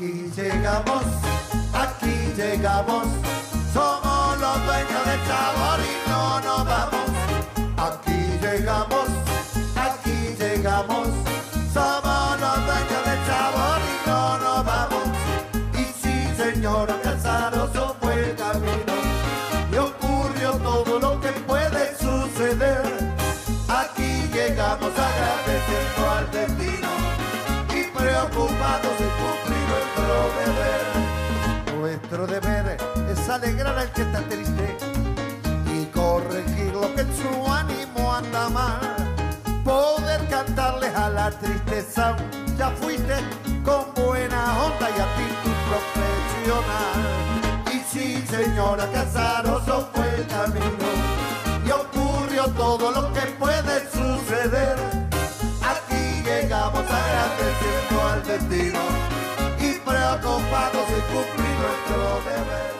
Aquí llegamos, aquí llegamos, somos los dueños del sabor y no nos vamos. Aquí llegamos, aquí llegamos, alegrar al que está triste y corregir lo que su ánimo anda mal. Poder cantarles a la tristeza, ya fuiste con buena onda y actitud profesional. Y sí, señora Casaroso fue el camino y ocurrió todo lo que puede suceder. Aquí llegamos agradeciendo al destino y preocupados de cumplir nuestro deber.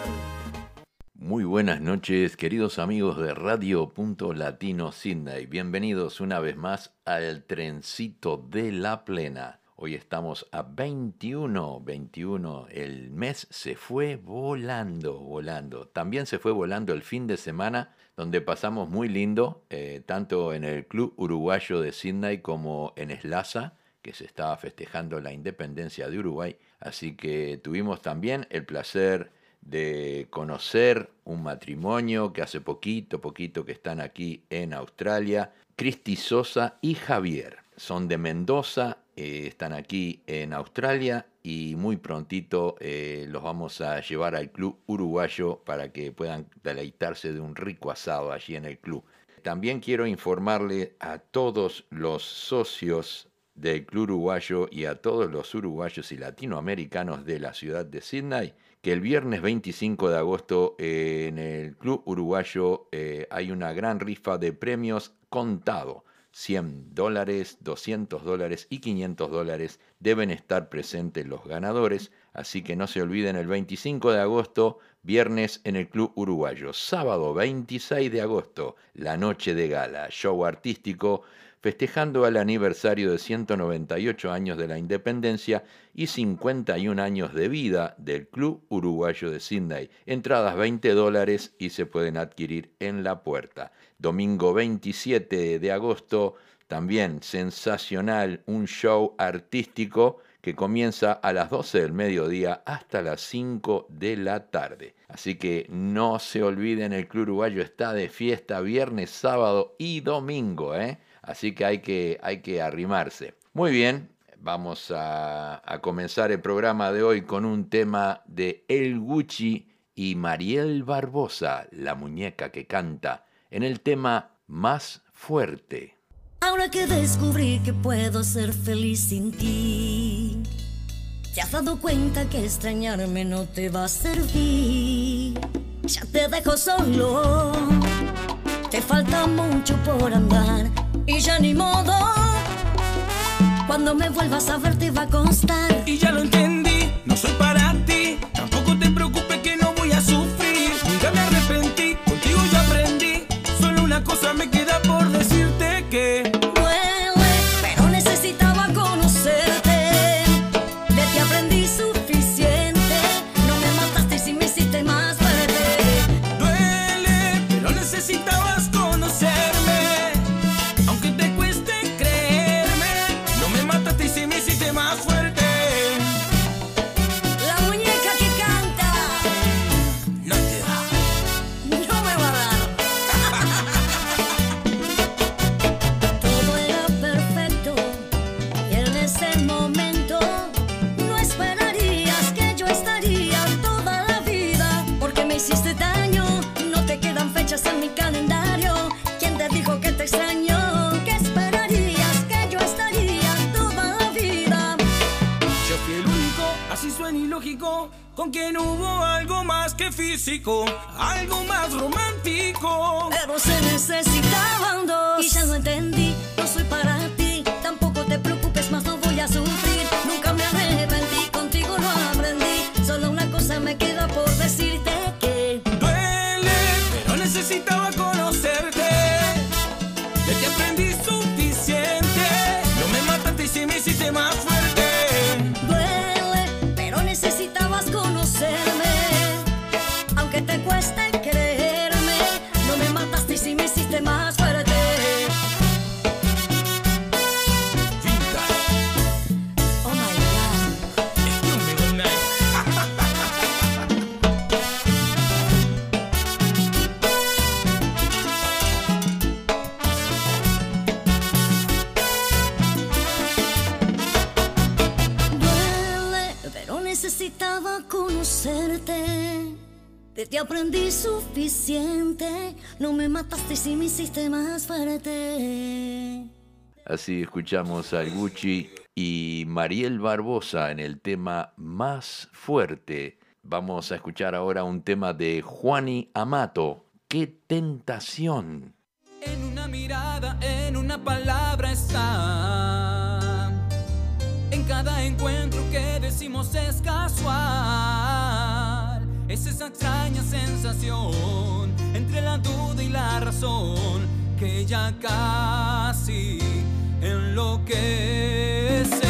Muy buenas noches, queridos amigos de Radio Punto Latino Sydney. Bienvenidos una vez más al trencito de la plena. Hoy estamos a 21, 21. El mes se fue volando, volando. También se fue volando el fin de semana, donde pasamos muy lindo, eh, tanto en el Club Uruguayo de Sydney como en Eslaza, que se estaba festejando la independencia de Uruguay. Así que tuvimos también el placer de conocer un matrimonio que hace poquito, poquito que están aquí en Australia, Cristi Sosa y Javier. Son de Mendoza, eh, están aquí en Australia y muy prontito eh, los vamos a llevar al club uruguayo para que puedan deleitarse de un rico asado allí en el club. También quiero informarle a todos los socios del club uruguayo y a todos los uruguayos y latinoamericanos de la ciudad de Sydney que el viernes 25 de agosto eh, en el Club Uruguayo eh, hay una gran rifa de premios contado. 100 dólares, 200 dólares y 500 dólares deben estar presentes los ganadores, así que no se olviden el 25 de agosto, viernes en el Club Uruguayo. Sábado 26 de agosto, la noche de gala, show artístico festejando el aniversario de 198 años de la independencia y 51 años de vida del Club Uruguayo de Sydney. Entradas 20 dólares y se pueden adquirir en la puerta. Domingo 27 de agosto, también sensacional, un show artístico que comienza a las 12 del mediodía hasta las 5 de la tarde. Así que no se olviden, el Club Uruguayo está de fiesta viernes, sábado y domingo, ¿eh? Así que hay que, hay que arrimarse. Muy bien, vamos a, a comenzar el programa de hoy con un tema de El Gucci y Mariel Barbosa, la muñeca que canta, en el tema Más Fuerte. Ahora que descubrí que puedo ser feliz sin ti, te has dado cuenta que extrañarme no te va a servir. Ya te dejo solo, te falta mucho por andar y ya ni modo. Cuando me vuelvas a ver te va a constar. Y ya lo entendí, no soy para necesitaba conocerte. De ti aprendí suficiente. No me mataste si me hiciste más fuerte. Así escuchamos al Gucci y Mariel Barbosa en el tema Más Fuerte. Vamos a escuchar ahora un tema de Juani Amato. ¡Qué tentación! En una mirada, en una palabra está cada encuentro que decimos es casual. Es esa extraña sensación entre la duda y la razón que ya casi enloquece.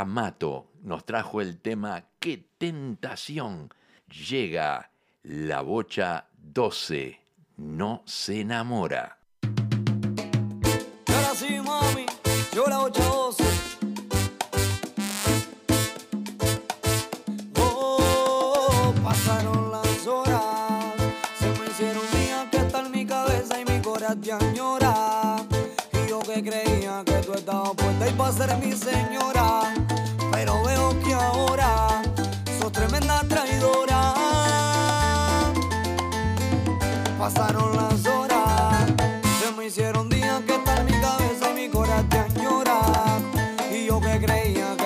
Amato nos trajo el tema ¡Qué tentación! Llega la bocha 12, no se enamora. Ahora sí, mami, yo la bocha 12. Oh, pasaron las horas, se me hicieron días que está en mi cabeza y mi corazón tú estabas puesta y para ser mi señora. Pero veo que ahora sos tremenda traidora. Pasaron las horas, se me hicieron días que está en mi cabeza y mi corazón añora. Y yo que creía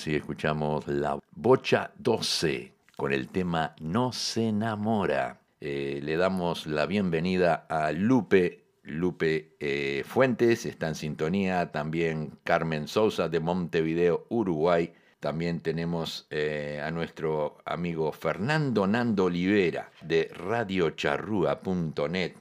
así escuchamos la Bocha 12 con el tema No se enamora. Eh, le damos la bienvenida a Lupe, Lupe eh, Fuentes, está en sintonía, también Carmen Sousa de Montevideo, Uruguay. También tenemos eh, a nuestro amigo Fernando Nando Olivera de radiocharrúa.net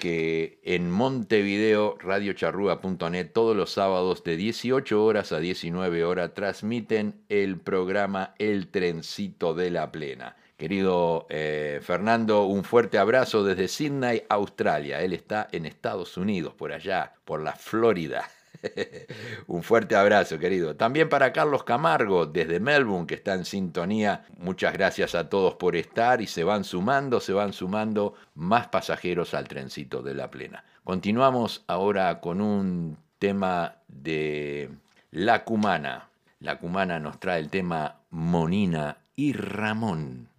que en Montevideo, radiocharrúa.net, todos los sábados de 18 horas a 19 horas transmiten el programa El Trencito de la Plena. Querido eh, Fernando, un fuerte abrazo desde Sydney, Australia. Él está en Estados Unidos, por allá, por la Florida. Un fuerte abrazo, querido. También para Carlos Camargo, desde Melbourne, que está en sintonía. Muchas gracias a todos por estar y se van sumando, se van sumando más pasajeros al trencito de la plena. Continuamos ahora con un tema de La Cumana. La Cumana nos trae el tema Monina y Ramón.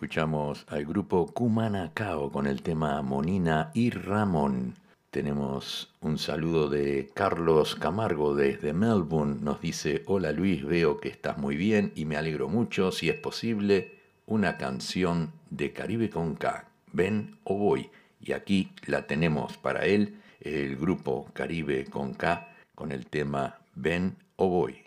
Escuchamos al grupo Cumanacao con el tema Monina y Ramón. Tenemos un saludo de Carlos Camargo desde Melbourne. Nos dice, hola Luis, veo que estás muy bien y me alegro mucho. Si es posible, una canción de Caribe con K. Ven o voy. Y aquí la tenemos para él, el grupo Caribe con K, con el tema Ven o voy.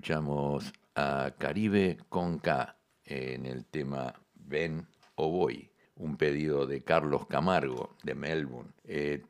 Escuchamos a Caribe con K en el tema Ven o Voy, un pedido de Carlos Camargo de Melbourne. Eh,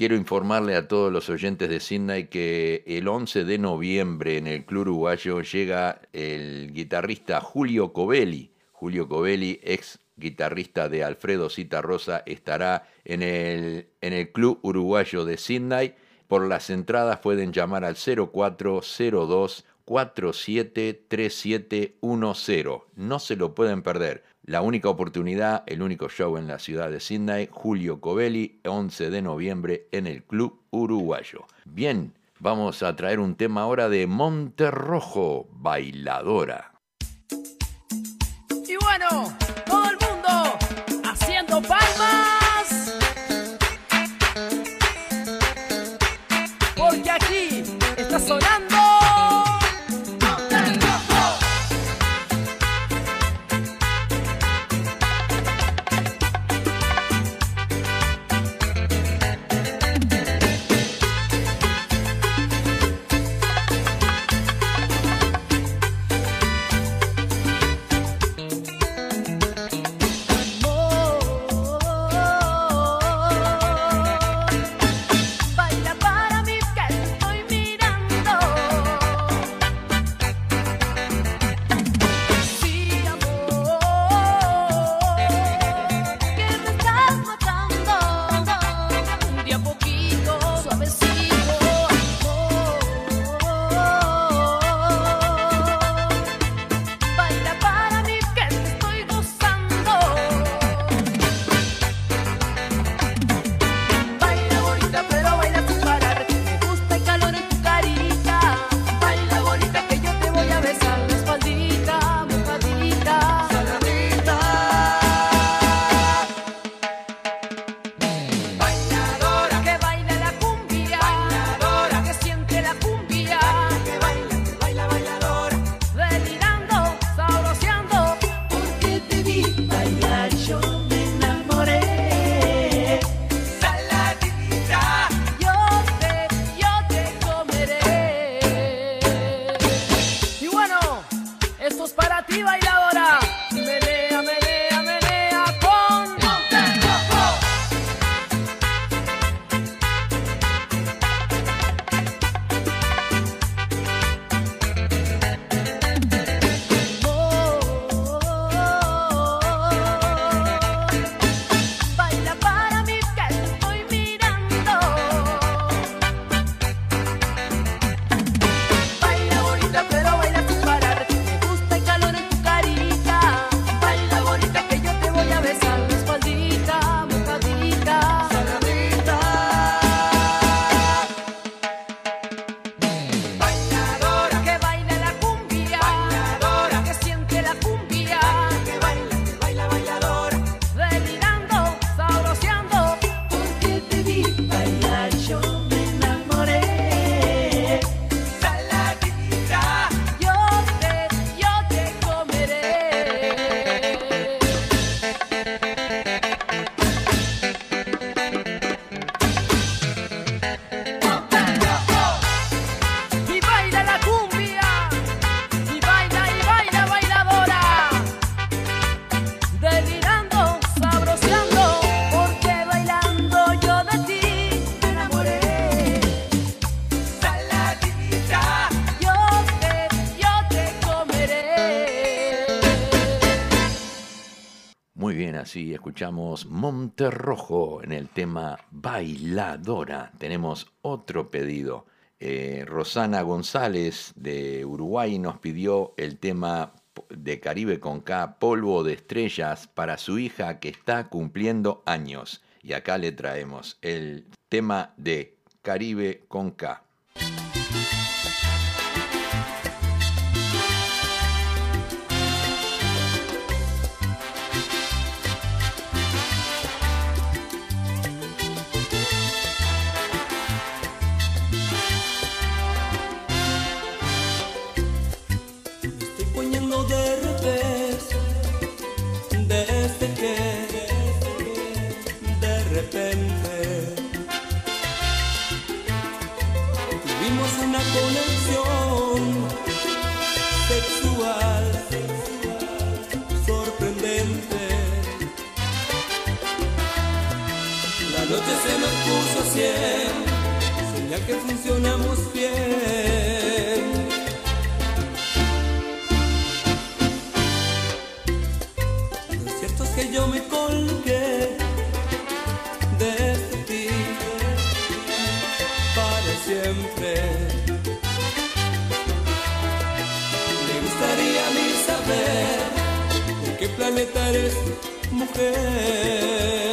quiero informarle a todos los oyentes de Sydney que el 11 de noviembre en el Club Uruguayo llega el guitarrista Julio Covelli. Julio Covelli, ex guitarrista de Alfredo Cita Rosa, estará en el, en el Club Uruguayo de Sydney. Por las entradas pueden llamar al 0402 473710. No se lo pueden perder. La única oportunidad, el único show en la ciudad de Sydney, Julio Covelli, 11 de noviembre en el Club Uruguayo. Bien, vamos a traer un tema ahora de Monterrojo, bailadora. Y bueno, escuchamos Monterrojo en el tema Bailadora. Tenemos otro pedido. Eh, Rosana González de Uruguay nos pidió el tema de Caribe con K, Polvo de Estrellas, para su hija que está cumpliendo años. Y acá le traemos el tema de Caribe con K. mujer.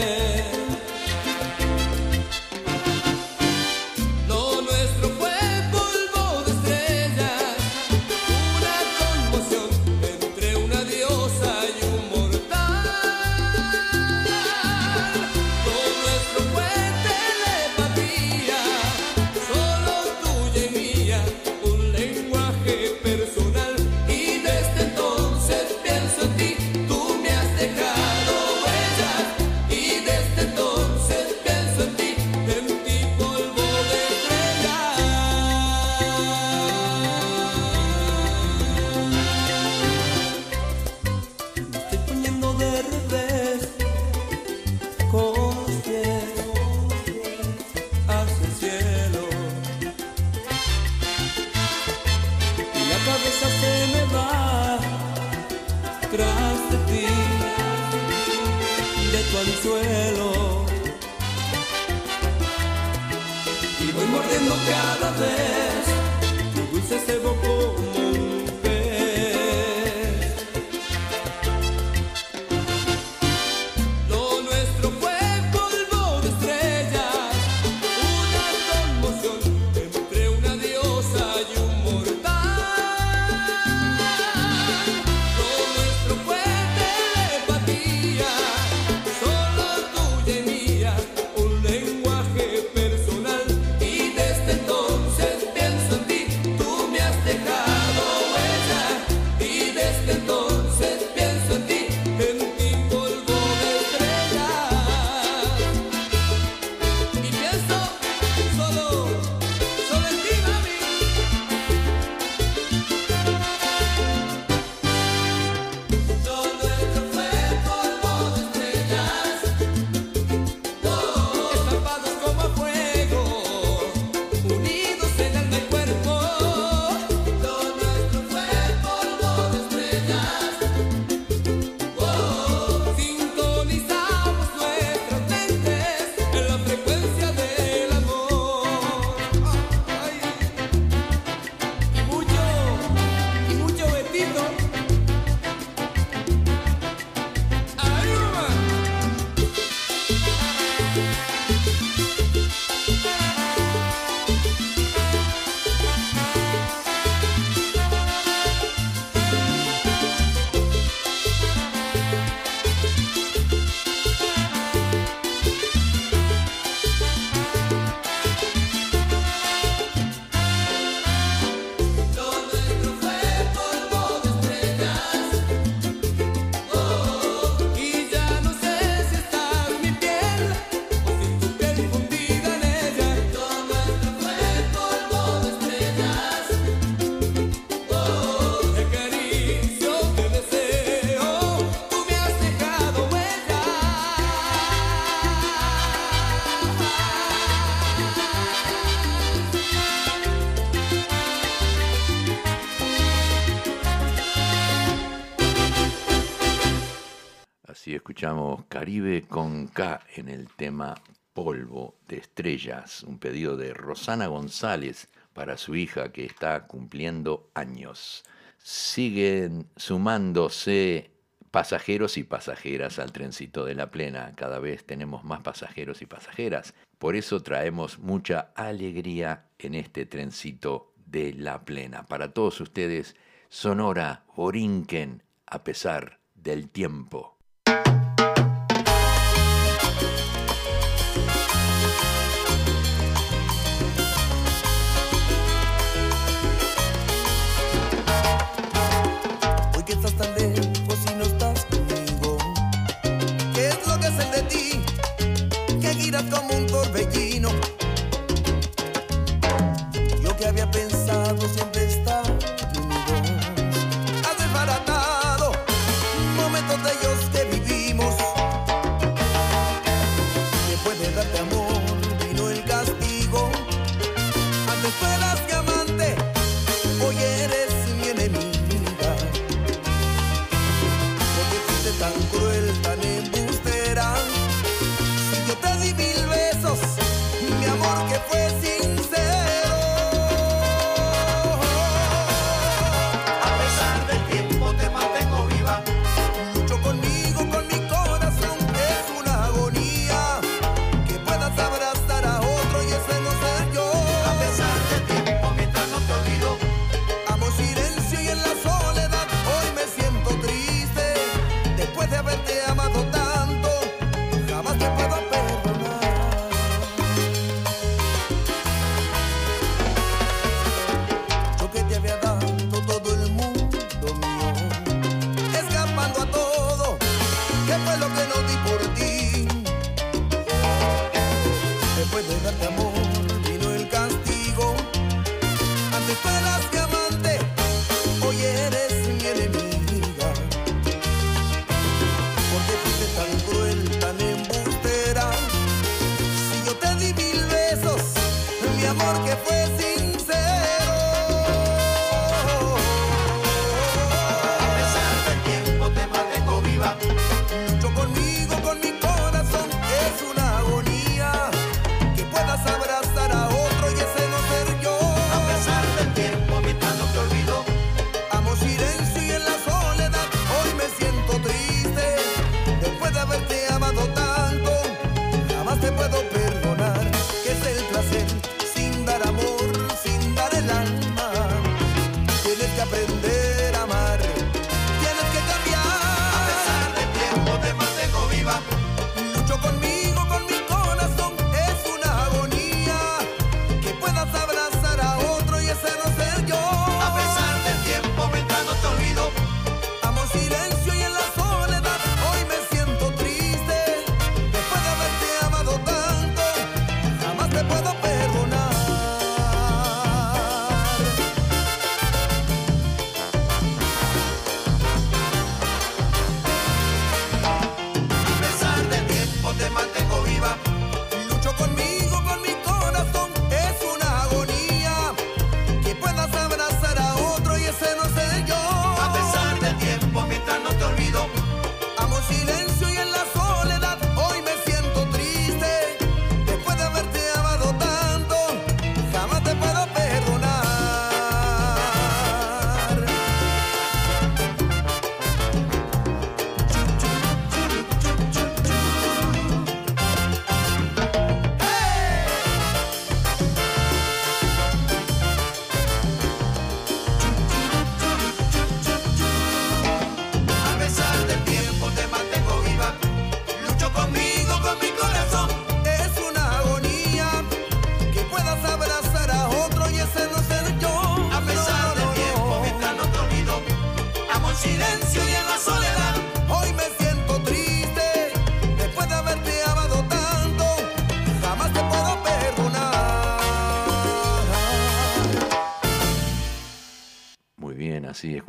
Sí, escuchamos Caribe con K en el tema Polvo de Estrellas, un pedido de Rosana González para su hija que está cumpliendo años. Siguen sumándose pasajeros y pasajeras al trencito de la plena. Cada vez tenemos más pasajeros y pasajeras. Por eso traemos mucha alegría en este trencito de la plena. Para todos ustedes, Sonora, Orinquen, a pesar del tiempo.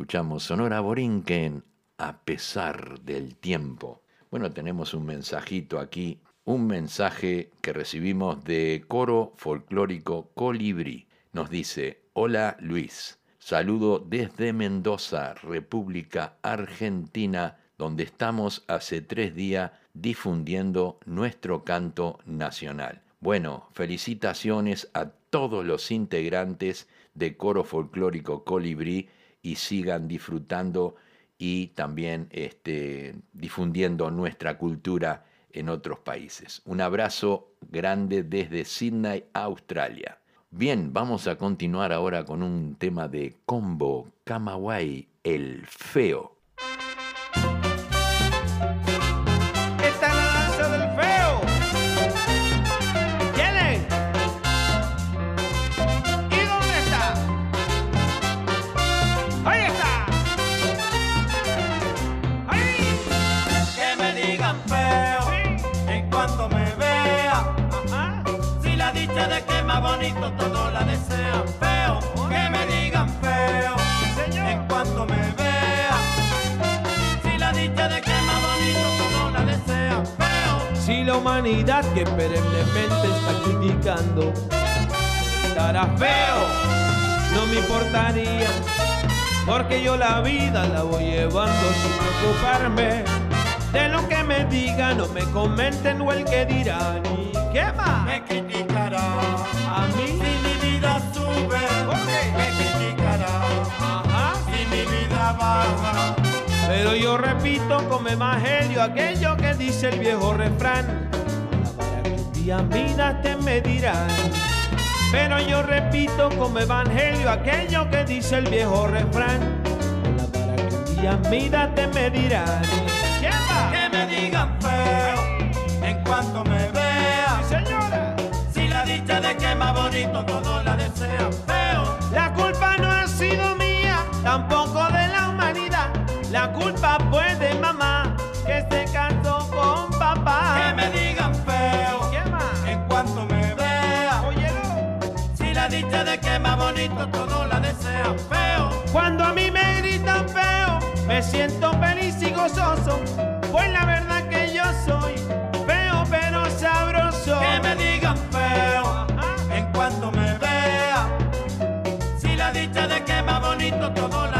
Sonora Borinquen a pesar del tiempo. Bueno, tenemos un mensajito aquí, un mensaje que recibimos de coro folclórico Colibrí. Nos dice, hola Luis, saludo desde Mendoza, República Argentina, donde estamos hace tres días difundiendo nuestro canto nacional. Bueno, felicitaciones a todos los integrantes de Coro Folclórico Colibrí y sigan disfrutando y también este, difundiendo nuestra cultura en otros países. Un abrazo grande desde Sydney, Australia. Bien, vamos a continuar ahora con un tema de Combo Kamawai, el feo. Humanidad que perennemente está criticando estará feo, no me importaría, porque yo la vida la voy llevando sin preocuparme de lo que me digan o me comenten o el que dirán. ¿Y qué más? Me criticará. A mí. Si mi vida sube, ¿Por qué? me criticará. Ajá. Si mi vida baja, Pero yo repito como evangelio aquello que dice el viejo refrán. Día midas te medirán. Pero yo repito como evangelio aquello que dice el viejo refrán. La vara que un día te medirán. ¿Quién va? que me digan feo en cuanto me vea. Señora, Si la dicha de que más bonito todo la desean feo. la culpa no ha sido mía, tampoco de la humanidad. La culpa fue bonito todo la desean feo. Cuando a mí me gritan feo, me siento feliz y gozoso. Pues la verdad que yo soy feo pero sabroso. Que me digan feo Ajá. en cuanto me vea. Si la dicha de que más bonito todo la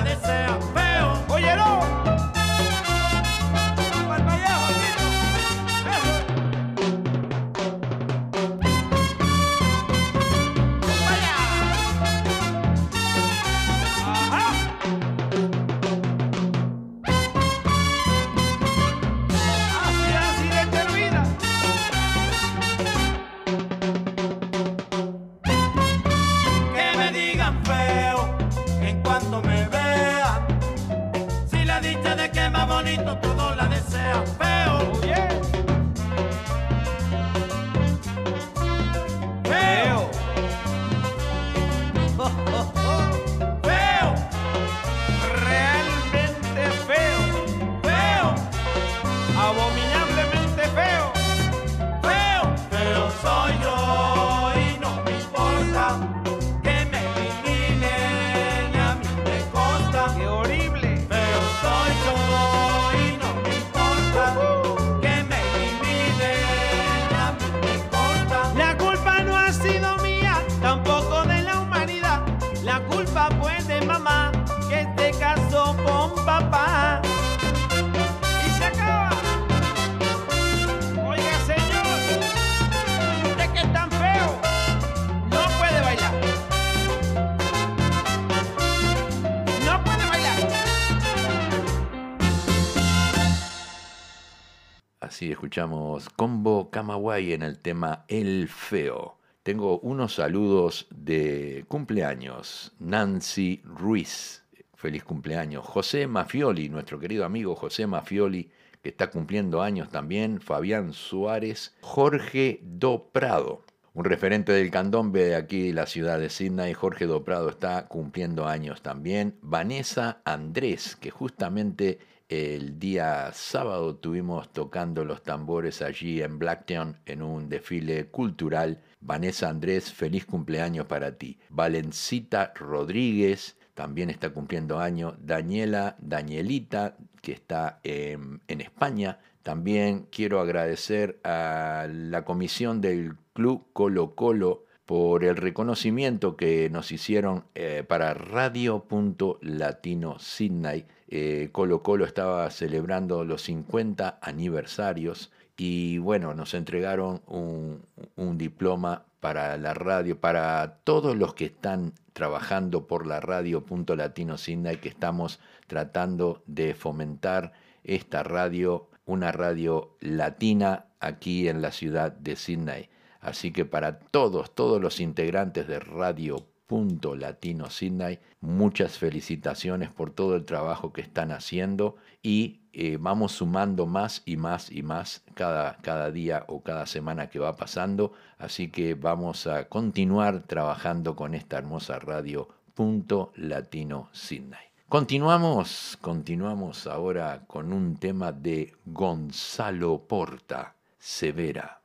En el tema El Feo. Tengo unos saludos de cumpleaños. Nancy Ruiz, feliz cumpleaños. José Mafioli, nuestro querido amigo José Mafioli, que está cumpliendo años también. Fabián Suárez. Jorge Do Prado, un referente del candombe de aquí de la ciudad de Sydney. Jorge Do Prado está cumpliendo años también. Vanessa Andrés, que justamente el día sábado tuvimos tocando los tambores allí en Blacktown en un desfile cultural. Vanessa Andrés, feliz cumpleaños para ti. Valencita Rodríguez, también está cumpliendo año. Daniela, Danielita, que está en, España. También quiero agradecer a la comisión del Club Colo Colo por el reconocimiento que nos hicieron eh, para Radio Punto Latino Sydney eh, Colo Colo estaba celebrando los 50 aniversarios y bueno, nos entregaron un, diploma para la radio, para todos los que están trabajando por la radio Punto Latino Sinda y que estamos tratando de fomentar esta radio, una radio latina aquí en la ciudad de Sydney. Así que para todos, todos los integrantes de Radio Punto Latino Sydney. Muchas felicitaciones por todo el trabajo que están haciendo y eh, vamos sumando más y más y más cada, cada día o cada semana que va pasando. Así que vamos a continuar trabajando con esta hermosa radio Punto Latino Sydney. Continuamos, continuamos ahora con un tema de Gonzalo Porta, Severa.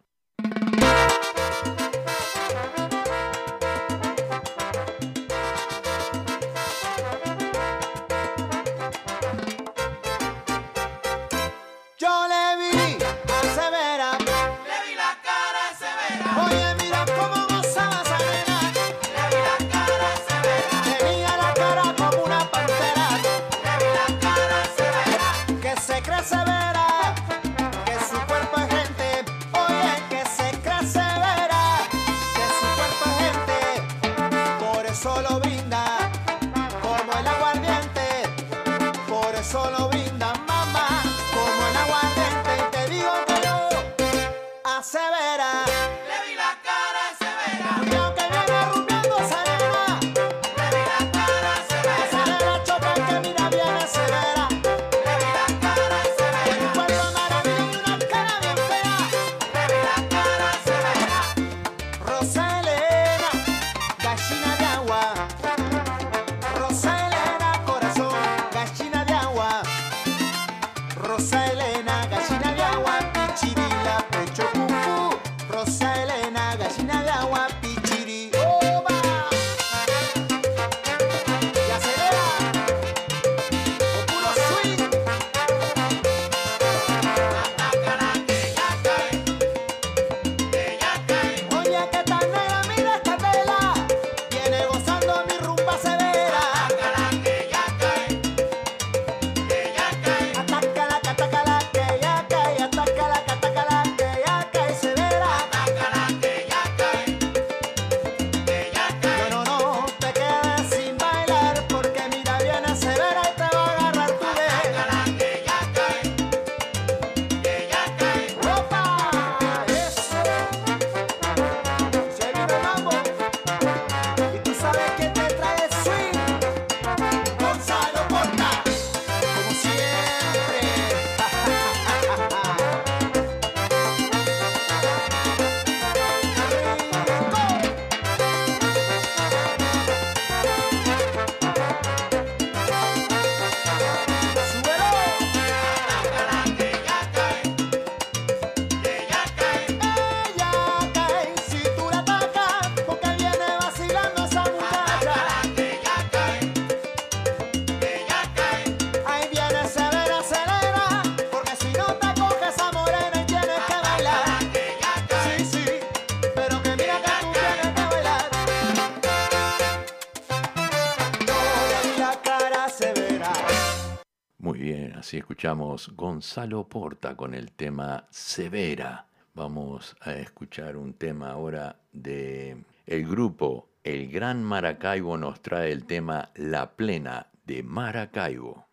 escuchamos Gonzalo Porta con el tema Severa. Vamos a escuchar un tema ahora de el grupo El Gran Maracaibo nos trae el tema La Plena de Maracaibo.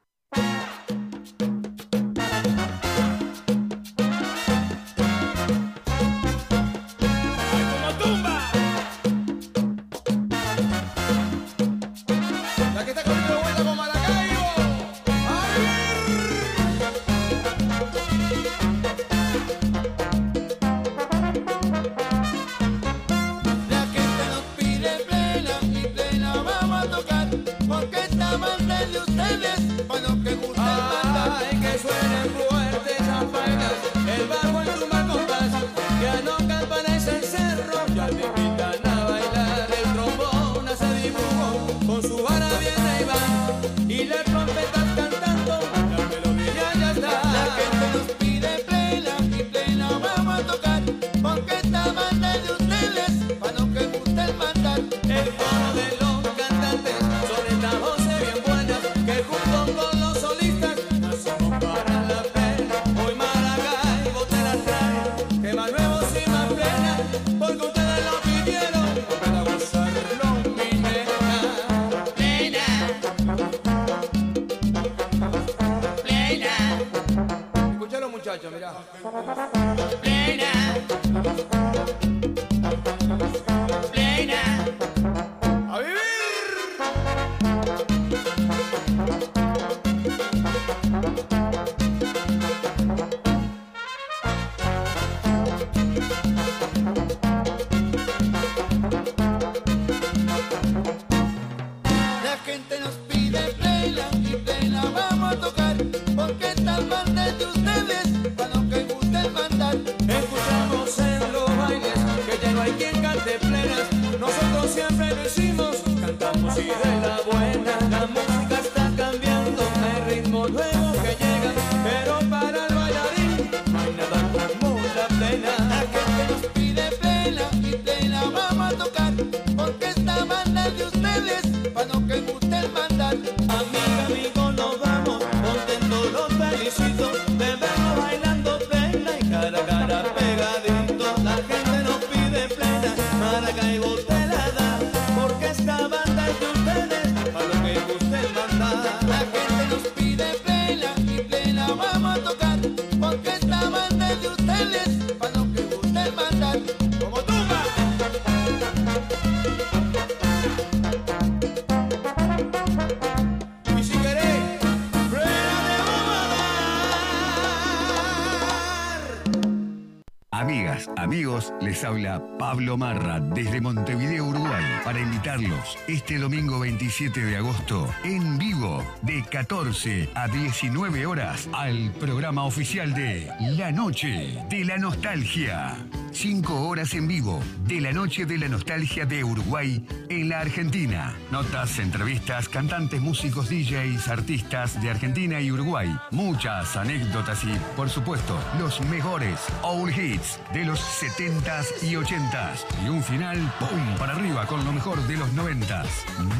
Amigas, amigos, les habla Pablo Marra desde Montevideo, Uruguay, para invitarlos este domingo 27 de agosto en vivo de 14 a 19 horas al programa oficial de La Noche de la Nostalgia. Cinco horas en vivo de la Noche de la Nostalgia de Uruguay en la Argentina. Notas, entrevistas, cantantes, músicos, DJs, artistas de Argentina y Uruguay. Muchas anécdotas y, por supuesto, los mejores old hits de los 70s y 80s. Y un final, ¡pum! para arriba con lo mejor de los 90s.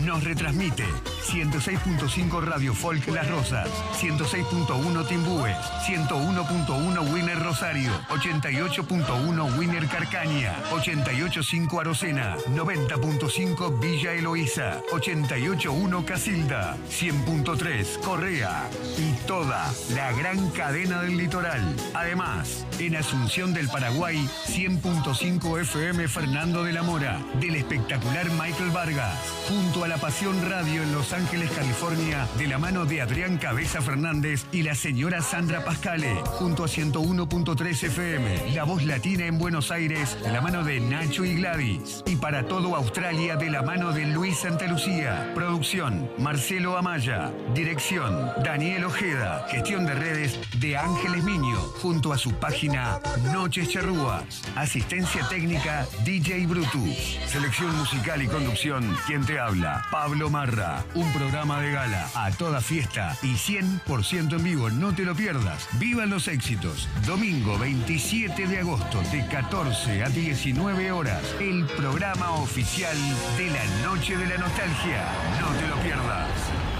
Nos retransmite 106.5 Radio Folk Las Rosas, 106.1 Timbúes, 101.1 Winner Rosario, 88.1 Winner Carcaña, 88.5 Arocena, 90.5 Villa Eloísa, 88.1 Casilda, 100.3 Correa y toda la gran cadena del litoral. Además, en Asunción del Paraguay, 100.5 FM Fernando de la Mora, del espectacular Michael Vargas, junto a la Pasión Radio en Los Ángeles, California, de la mano de Adrián Cabeza Fernández y la señora Sandra Pascale, junto a 101.3 FM, La Voz Latina en Buenos Aires, de la mano de Nacho y Gladys, y para todo Australia, de la mano de Luis Santa Lucía, producción Marcelo Amaya, dirección Daniel Ojeda, gestión de redes de Ángeles Miño, junto a su página Noches Charrúas, asistencia técnica DJ Brutus, selección musical y conducción, quien te habla, Pablo Marra, un programa de gala a toda fiesta y 100% en vivo, no te lo pierdas, vivan los éxitos, domingo 27 de agosto de 14 a 19 horas, el programa oficial de la Noche de la Nostalgia, no te lo pierdas.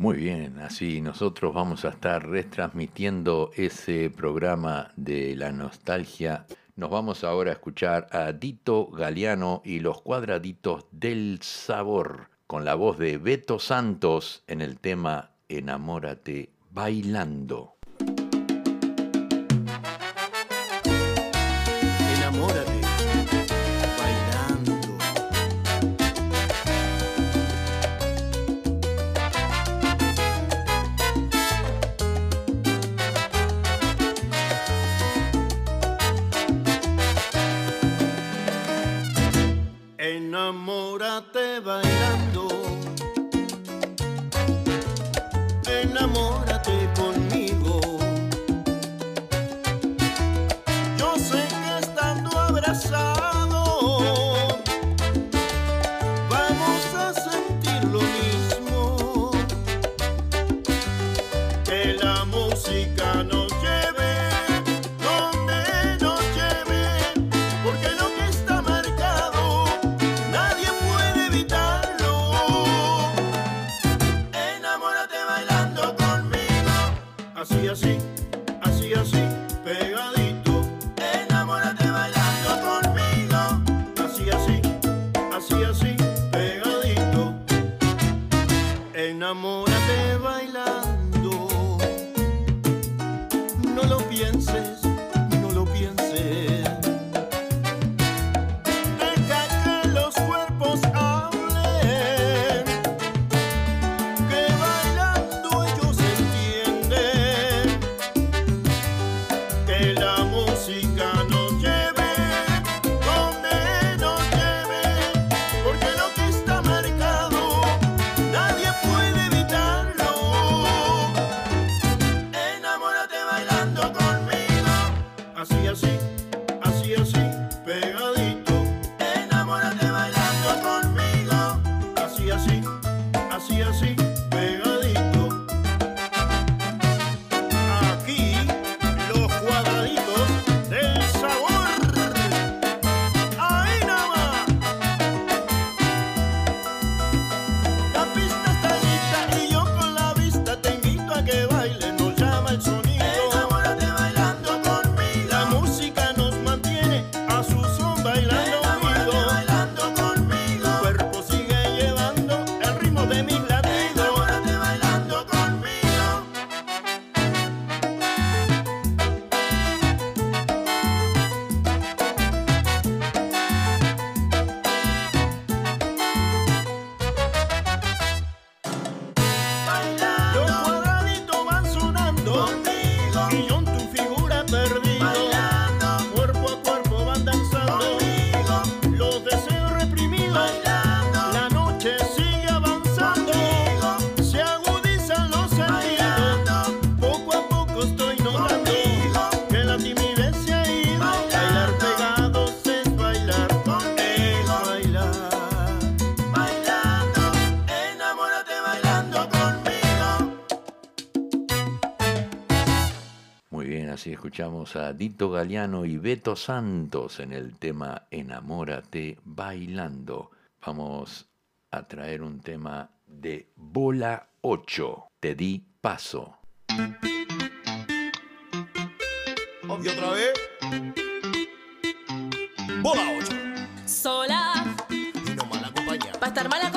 Muy bien, así nosotros vamos a estar retransmitiendo ese programa de la nostalgia. Nos vamos ahora a escuchar a Dito Galeano y los cuadraditos del sabor, con la voz de Beto Santos en el tema Enamórate bailando. Escuchamos a Dito Galeano y Beto Santos en el tema Enamórate bailando. Vamos a traer un tema de Bola 8. Te di paso. ¿Y otra vez? Bola 8. Sola. Y no mal acompañada. Estar mal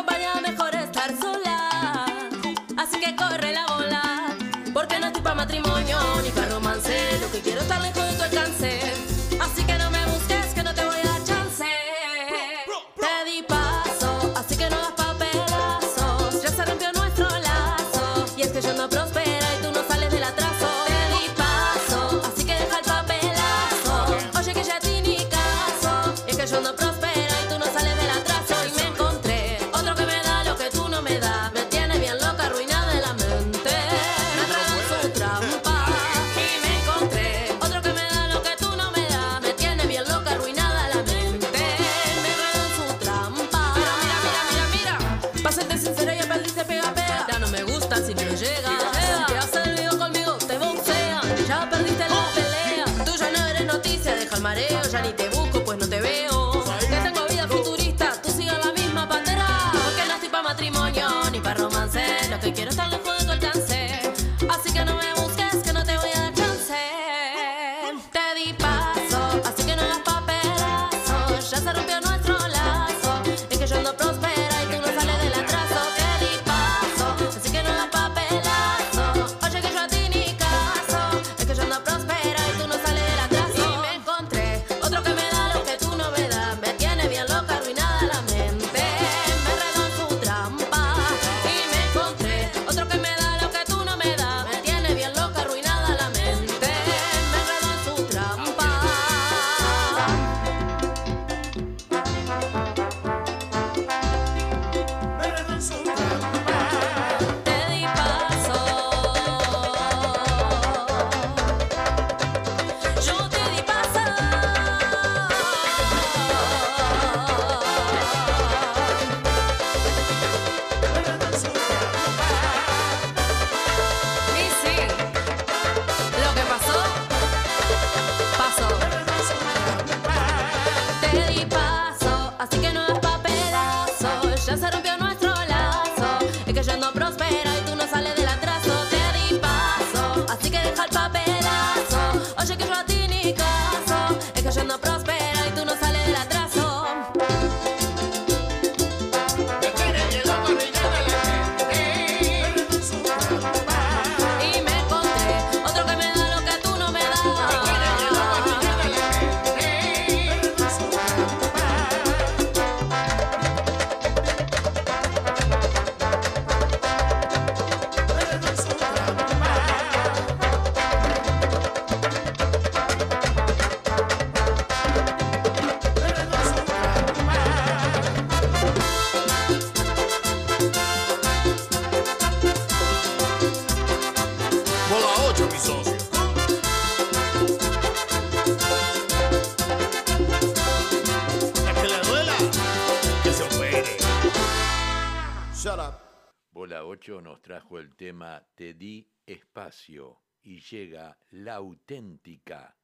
trajo el tema Te di espacio y llega la auténtica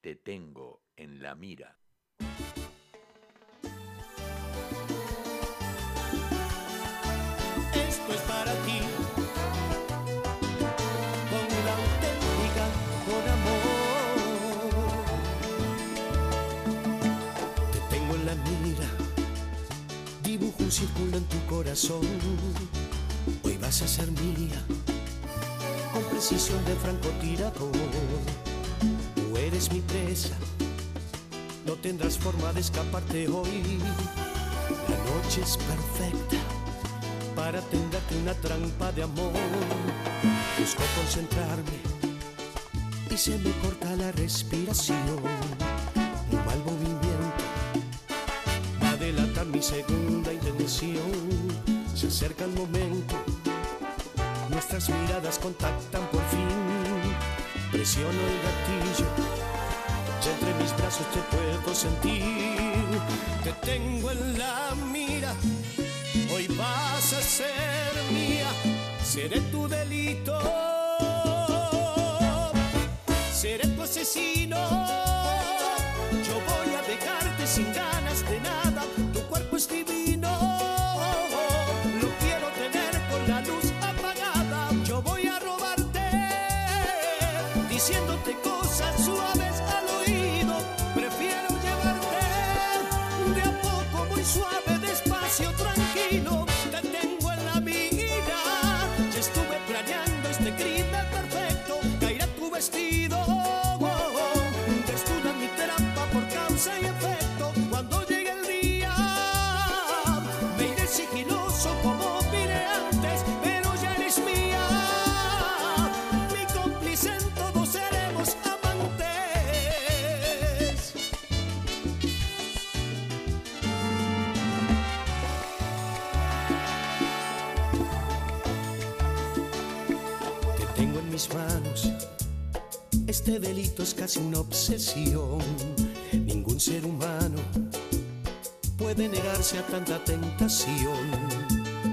Te tengo en la mira. Esto es para ti. Con la auténtica, con amor. Te tengo en la mira. Dibujo un círculo en tu corazón vas a ser mía con precisión de francotirador. Tú eres mi presa, no tendrás forma de escaparte hoy. La noche es perfecta para tenderte una trampa de amor. Busco concentrarme y se me corta la respiración. Un mal movimiento va a delatar mi segunda intención. Se acerca el momento nuestras miradas contactan por fin. Presiono el gatillo, ya entre mis brazos te puedo sentir. Te tengo en la mira, hoy vas a ser mía, seré tu delito, seré tu asesino. Este delito es casi una obsesión. Ningún ser humano puede negarse a tanta tentación.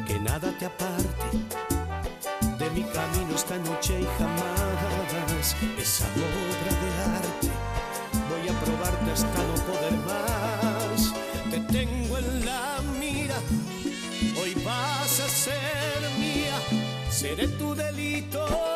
Que nada te aparte de mi camino esta noche y jamás. Esa obra de arte voy a probarte hasta no poder más. Te tengo en la mira. Hoy vas a ser mía. Seré tu delito.